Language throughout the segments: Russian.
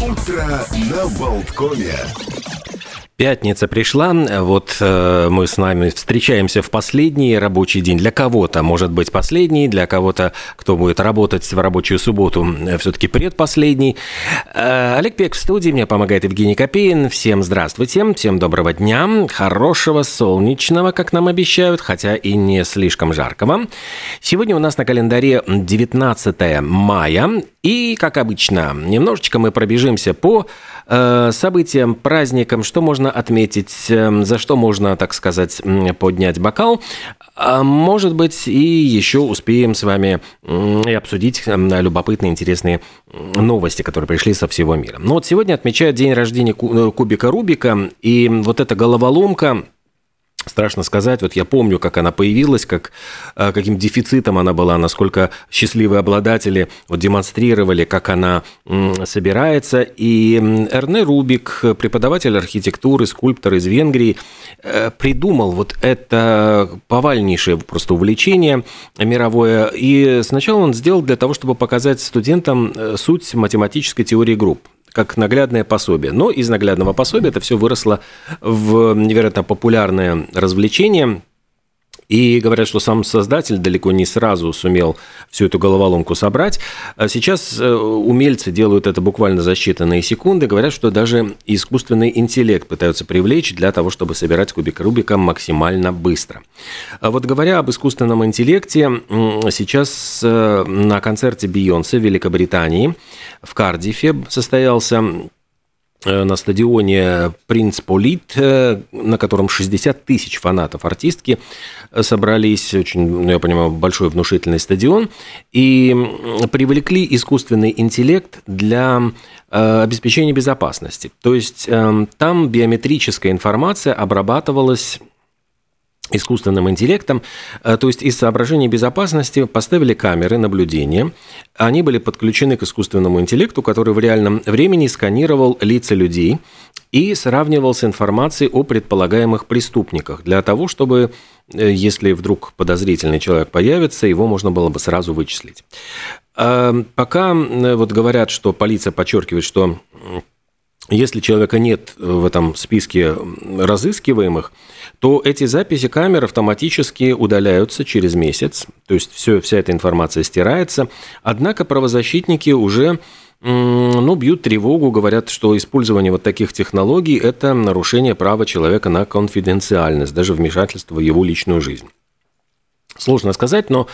Утро на Болткоме. Пятница пришла, вот э, мы с вами встречаемся в последний рабочий день. Для кого-то, может быть, последний, для кого-то, кто будет работать в рабочую субботу, э, все-таки предпоследний. Э, Олег Пек в студии, мне помогает Евгений Копеин. Всем здравствуйте, всем доброго дня, хорошего, солнечного, как нам обещают, хотя и не слишком жаркого. Сегодня у нас на календаре 19 мая, и, как обычно, немножечко мы пробежимся по э, событиям, праздникам, что можно отметить, э, за что можно, так сказать, поднять бокал. А может быть, и еще успеем с вами и обсудить э, любопытные, интересные новости, которые пришли со всего мира. Ну вот сегодня отмечают день рождения э, кубика Рубика, и вот эта головоломка Страшно сказать, вот я помню, как она появилась, как, э, каким дефицитом она была, насколько счастливые обладатели вот демонстрировали, как она собирается. И Эрне Рубик, преподаватель архитектуры, скульптор из Венгрии, э, придумал вот это повальнейшее просто увлечение мировое. И сначала он сделал для того, чтобы показать студентам э, суть математической теории групп как наглядное пособие. Но из наглядного пособия это все выросло в невероятно популярное развлечение – и говорят, что сам создатель далеко не сразу сумел всю эту головоломку собрать. А сейчас э, умельцы делают это буквально за считанные секунды. Говорят, что даже искусственный интеллект пытаются привлечь для того, чтобы собирать кубик Рубика максимально быстро. А вот говоря об искусственном интеллекте, сейчас э, на концерте Бейонсе в Великобритании в Кардифе состоялся на стадионе «Принц Полит», э, на котором 60 тысяч фанатов артистки э, собрались, очень, ну, я понимаю, большой внушительный стадион, и привлекли искусственный интеллект для обеспечения безопасности. То есть там биометрическая информация обрабатывалась искусственным интеллектом, э, то есть из соображений безопасности поставили камеры наблюдения, они были подключены к искусственному интеллекту, который в реальном времени сканировал лица людей и сравнивал с информацией о предполагаемых преступниках. Для того, чтобы, э, если вдруг подозрительный человек появится, его можно было бы сразу вычислить. Э, пока вот говорят, что полиция подчеркивает, что если человека нет в этом списке разыскиваемых, то эти записи камер автоматически удаляются через месяц, то есть все, вся эта информация стирается. Однако правозащитники уже ну, бьют тревогу, говорят, что использование вот таких технологий – это нарушение права человека на конфиденциальность, даже вмешательство в его личную жизнь. Сложно сказать, но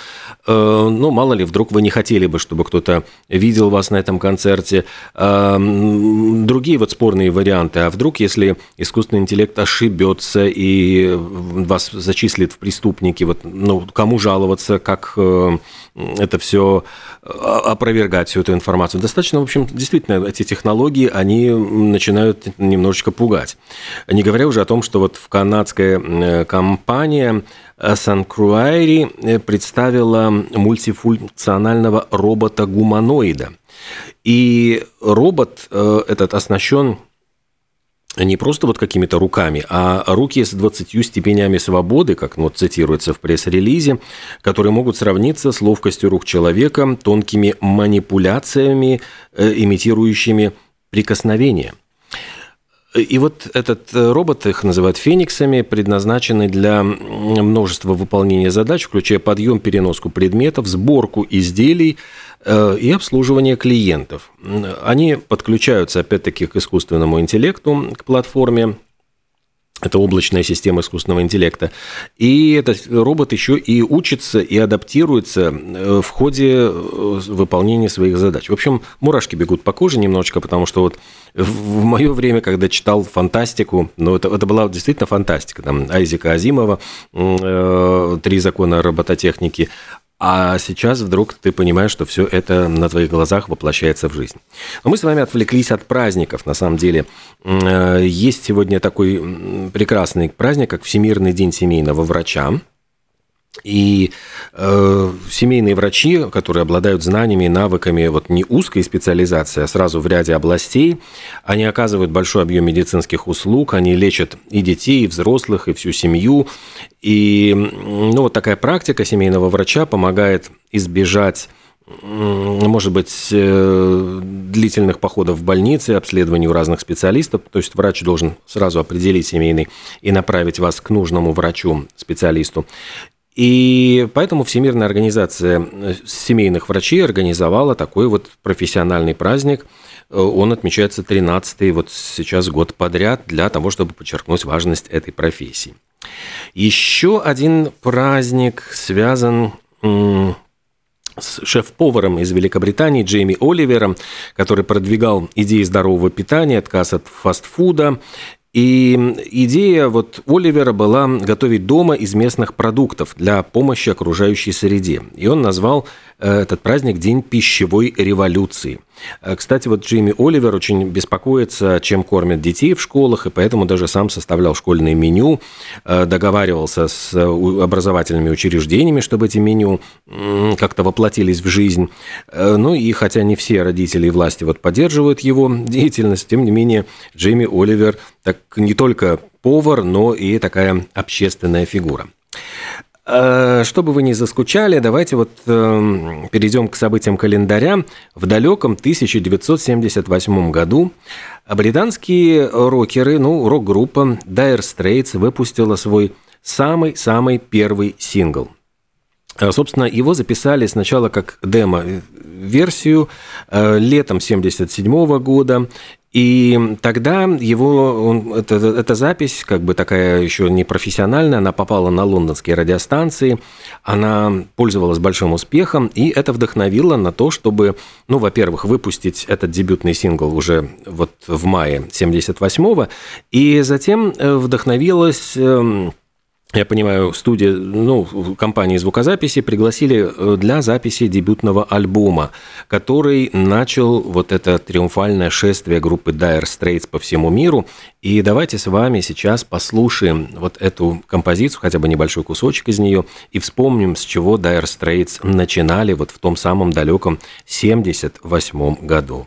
э, ну, мало ли, вдруг вы не хотели бы, чтобы кто-то видел вас на этом концерте. Э, другие вот спорные варианты. А вдруг, если искусственный интеллект ошибется и вас зачислит в преступники, вот, ну, кому жаловаться, как э, это все опровергать, всю эту информацию. Достаточно, в общем, действительно, эти технологии, они начинают немножечко пугать. Не говоря уже о том, что вот в канадская компания Санкруайри э, представила мультифункционального робота-гуманоида. И робот э, этот оснащен не просто вот какими-то руками, а руки с 20 степенями свободы, как ну, цитируется в пресс-релизе, которые могут сравниться с ловкостью рук человека, тонкими манипуляциями, э, имитирующими прикосновение. И вот этот э, робот, их называют фениксами, предназначенный для множества выполнения задач, включая подъем, переноску предметов, сборку изделий э, и обслуживание клиентов. Они подключаются, опять-таки, к искусственному интеллекту, к платформе, это облачная система искусственного интеллекта. И этот робот еще и учится и адаптируется э, в ходе э, выполнения своих задач. В общем, мурашки бегут по коже немножечко, потому что вот в мое время, когда читал фантастику, ну, это, это была действительно фантастика, там, Айзека Азимова, э, «Три закона робототехники», а сейчас вдруг ты понимаешь, что все это на твоих глазах воплощается в жизнь. Но мы с вами отвлеклись от праздников. На самом деле, э, есть сегодня такой прекрасный праздник, как Всемирный день семейного врача. И э, семейные врачи, которые обладают знаниями и навыками вот не узкой специализации, а сразу в ряде областей, они оказывают большой объем медицинских услуг, они лечат и детей, и взрослых, и всю семью. И ну, вот такая практика семейного врача помогает избежать может быть, длительных походов в больнице, обследований у разных специалистов. То есть врач должен сразу определить семейный и направить вас к нужному врачу, специалисту. И поэтому Всемирная организация семейных врачей организовала такой вот профессиональный праздник. Он отмечается 13-й вот сейчас год подряд для того, чтобы подчеркнуть важность этой профессии. Еще один праздник связан с шеф-поваром из Великобритании Джейми Оливером, который продвигал идеи здорового питания, отказ от фастфуда и идея вот Оливера была готовить дома из местных продуктов для помощи окружающей среде. И он назвал этот праздник День пищевой революции. Э, кстати, вот Джимми Оливер очень беспокоится, чем кормят детей в школах, и поэтому даже сам составлял школьное меню, э, договаривался с образовательными учреждениями, чтобы эти меню как-то воплотились в жизнь. Ну и хотя не все родители и власти вот поддерживают его деятельность, тем не менее Джимми Оливер так не только повар, но и такая общественная фигура. Э, чтобы вы не заскучали, давайте вот э, перейдем к событиям календаря. В далеком 1978 году британские рокеры, ну, рок-группа Dire Straits выпустила свой самый-самый первый сингл. Э, собственно, его записали сначала как демо-версию э, летом 1977 года, и тогда его, он, это, эта запись, как бы такая еще не профессиональная, она попала на лондонские радиостанции, она пользовалась большим успехом, и это вдохновило на то, чтобы, ну, во-первых, выпустить этот дебютный сингл уже вот в мае 78-го, и затем э, вдохновилось эм, я понимаю, студия, ну, компании звукозаписи пригласили э, для записи дебютного альбома, который начал вот это триумфальное шествие группы Dire Straits по всему миру. И давайте с вами сейчас послушаем вот эту композицию, хотя бы небольшой кусочек из нее, и вспомним, с чего Dire Straits начинали вот в том самом далеком 78 году.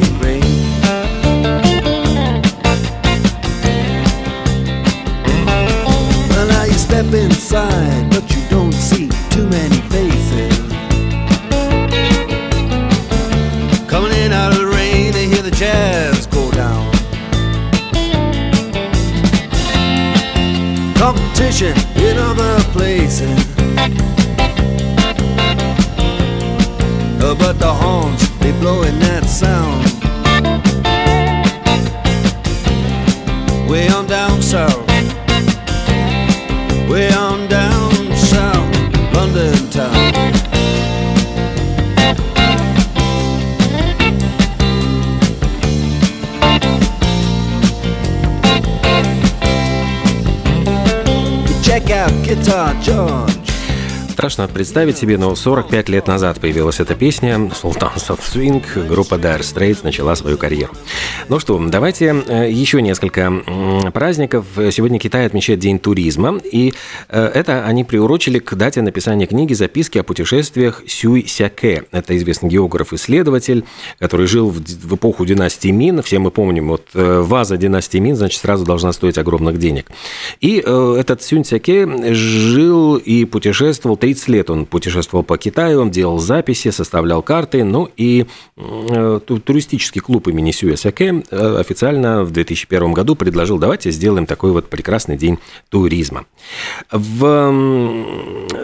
step inside, but you don't see too many faces. Coming in out of the rain, to hear the jazz go down. Competition in other places. But the horns, they blowing that sound. Elton Страшно представить себе, но 45 лет назад появилась эта песня «Sultans of Swing». Группа Dire Straits начала свою карьеру. Ну что, давайте э, еще несколько праздников. Сегодня Китай отмечает День туризма, и э, это они приурочили к дате написания книги «Записки о путешествиях Сюй Сяке». Это известный географ-исследователь, который жил в эпоху династии Мин. Все мы помним, вот э, ваза династии Мин, значит, сразу должна стоить огромных денег. И этот Сюнь Сяке жил и путешествовал 30 лет он путешествовал по Китаю, он делал записи, составлял карты, ну и э, туристический клуб имени Сюэ Сяке э, официально в 2001 году предложил, давайте сделаем такой вот прекрасный день туризма. В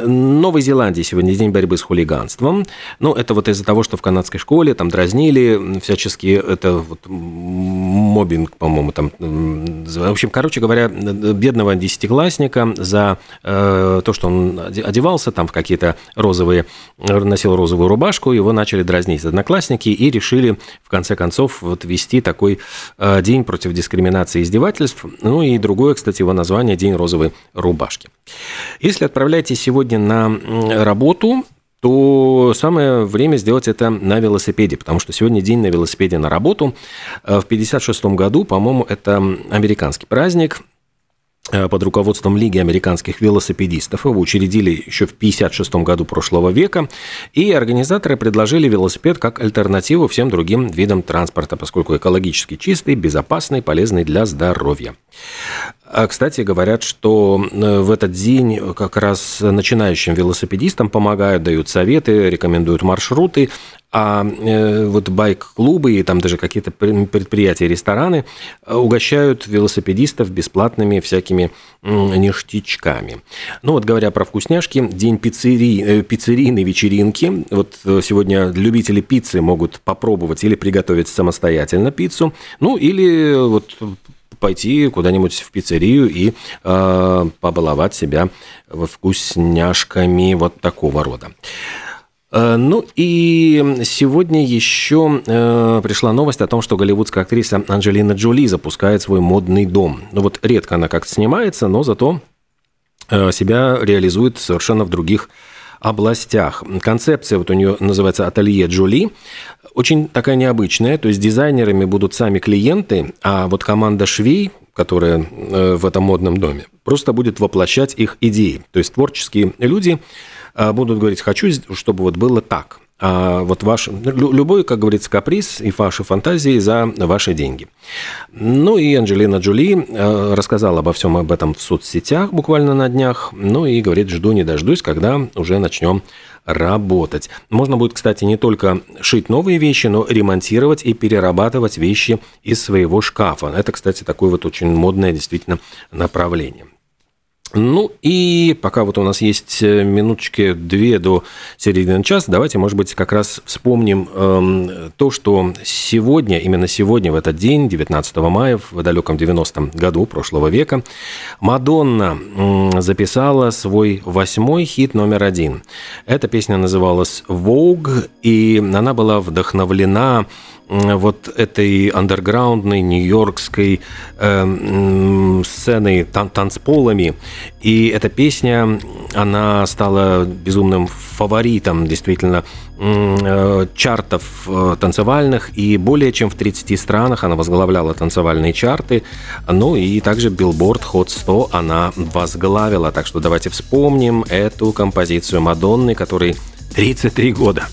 Новой Зеландии сегодня день борьбы с хулиганством. Ну, это вот из-за того, что в канадской школе там дразнили всячески, это вот мобинг, по-моему, там, в общем, короче говоря, бедного десятиклассника за э, то, что он одевался там в какие-то розовые, носил розовую рубашку, его начали дразнить одноклассники и решили, в конце концов, вот вести такой э, день против дискриминации и издевательств. Ну и другое, кстати, его название – День розовой рубашки. Если отправляетесь сегодня на работу, то самое время сделать это на велосипеде, потому что сегодня день на велосипеде на работу. Э, в 1956 году, по-моему, это американский праздник, под руководством Лиги американских велосипедистов. Его учредили еще в 1956 году прошлого века. И организаторы предложили велосипед как альтернативу всем другим видам транспорта, поскольку экологически чистый, безопасный, полезный для здоровья. А, кстати, говорят, что э, в этот день как раз начинающим велосипедистам помогают, дают советы, рекомендуют маршруты, а э, вот байк-клубы и там даже какие-то предприятия, рестораны э, угощают велосипедистов бесплатными всякими ништячками. Ну вот говоря про вкусняшки, день пиццерии, пиццерийной вечеринки. Вот сегодня любители пиццы могут попробовать или приготовить самостоятельно пиццу, ну или вот пойти куда-нибудь в пиццерию и э, побаловать себя вкусняшками вот такого рода. Э, ну и сегодня еще э, пришла новость о том, что голливудская актриса Анджелина Джоли запускает свой модный дом. Ну вот редко она как-то снимается, но зато э, себя реализует совершенно в других областях. Концепция вот у нее называется «Ателье Джоли». Очень такая необычная, то есть дизайнерами будут сами клиенты, а вот команда швей, которая э, в этом модном доме, просто будет воплощать их идеи. То есть творческие люди будут говорить, хочу, чтобы вот было так а вот ваш, любой, как говорится, каприз и ваши фантазии за ваши деньги. Ну и Анджелина Джоли э, рассказала обо всем об этом в соцсетях буквально на днях, ну и говорит, жду не дождусь, когда уже начнем работать. Можно будет, кстати, не только шить новые вещи, но ремонтировать и перерабатывать вещи из своего шкафа. Это, кстати, такое вот очень модное действительно направление. Ну и пока вот у нас есть э, минуточки две до середины часа, давайте, может быть, как раз вспомним э, то, что сегодня, именно сегодня, в этот день, 19 мая, в далеком 90-м году прошлого века, Мадонна э, записала свой восьмой хит номер один. Эта песня называлась «Vogue», и она была вдохновлена вот этой андерграундной нью-йоркской э, сценой тан танцполами. И эта песня, она стала безумным фаворитом действительно э, чартов э, танцевальных, и более чем в 30 странах она возглавляла танцевальные чарты, ну и также Billboard Hot 100 она возглавила. Так что давайте вспомним эту композицию Мадонны, которой 33 года.